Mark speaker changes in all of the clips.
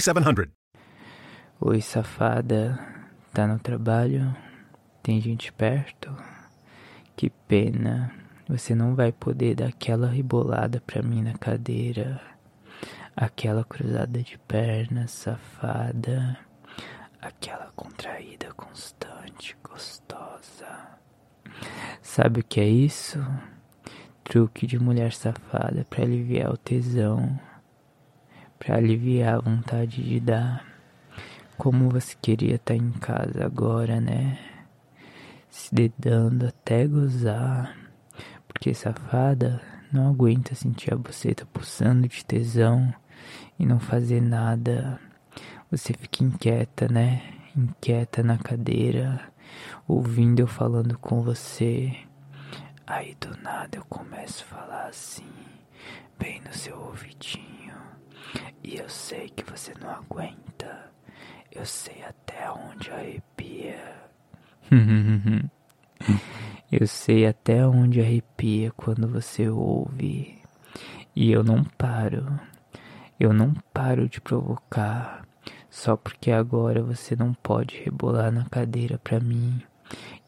Speaker 1: 800 522 4700.
Speaker 2: Oi, safada. Tá no trabalho? Tem gente perto? Que pena. Você não vai poder dar aquela rebolada pra mim na cadeira. Aquela cruzada de pernas, safada. Aquela contraída constante, gostosa. Sabe o que é isso? Truque de mulher safada pra aliviar o tesão. Pra aliviar a vontade de dar. Como você queria estar em casa agora, né? Se dedando até gozar. Porque safada não aguenta sentir a buceta pulsando de tesão e não fazer nada. Você fica inquieta, né? Inquieta na cadeira, ouvindo eu falando com você. Aí do nada eu começo a falar assim, bem no seu ouvidinho. E eu sei que você não aguenta. Eu sei até onde arrepia. eu sei até onde arrepia quando você ouve. E eu não paro. Eu não paro de provocar. Só porque agora você não pode rebolar na cadeira pra mim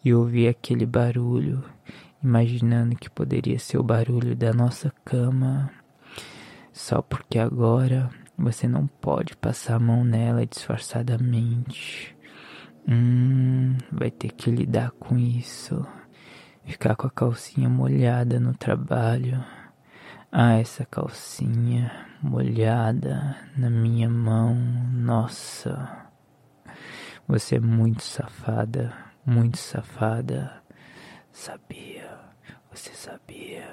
Speaker 2: e ouvir aquele barulho, imaginando que poderia ser o barulho da nossa cama. Só porque agora você não pode passar a mão nela disfarçadamente. Hum, vai ter que lidar com isso. Ficar com a calcinha molhada no trabalho. Ah, essa calcinha molhada na minha mão. Nossa. Você é muito safada, muito safada. Sabia, você sabia.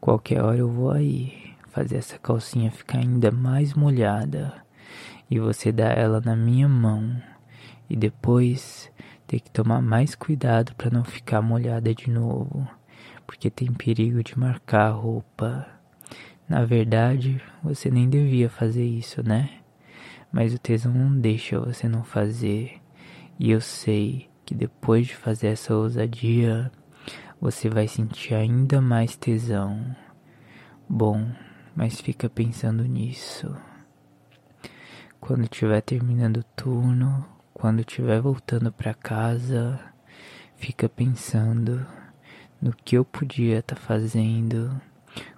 Speaker 2: Qualquer hora eu vou aí fazer essa calcinha ficar ainda mais molhada e você dar ela na minha mão e depois ter que tomar mais cuidado para não ficar molhada de novo, porque tem perigo de marcar a roupa. Na verdade, você nem devia fazer isso, né? Mas o tesão não deixa você não fazer, e eu sei que depois de fazer essa ousadia, você vai sentir ainda mais tesão. Bom, mas fica pensando nisso. Quando estiver terminando o turno, quando estiver voltando para casa, fica pensando no que eu podia estar tá fazendo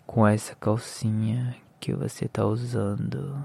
Speaker 2: com essa calcinha que você tá usando.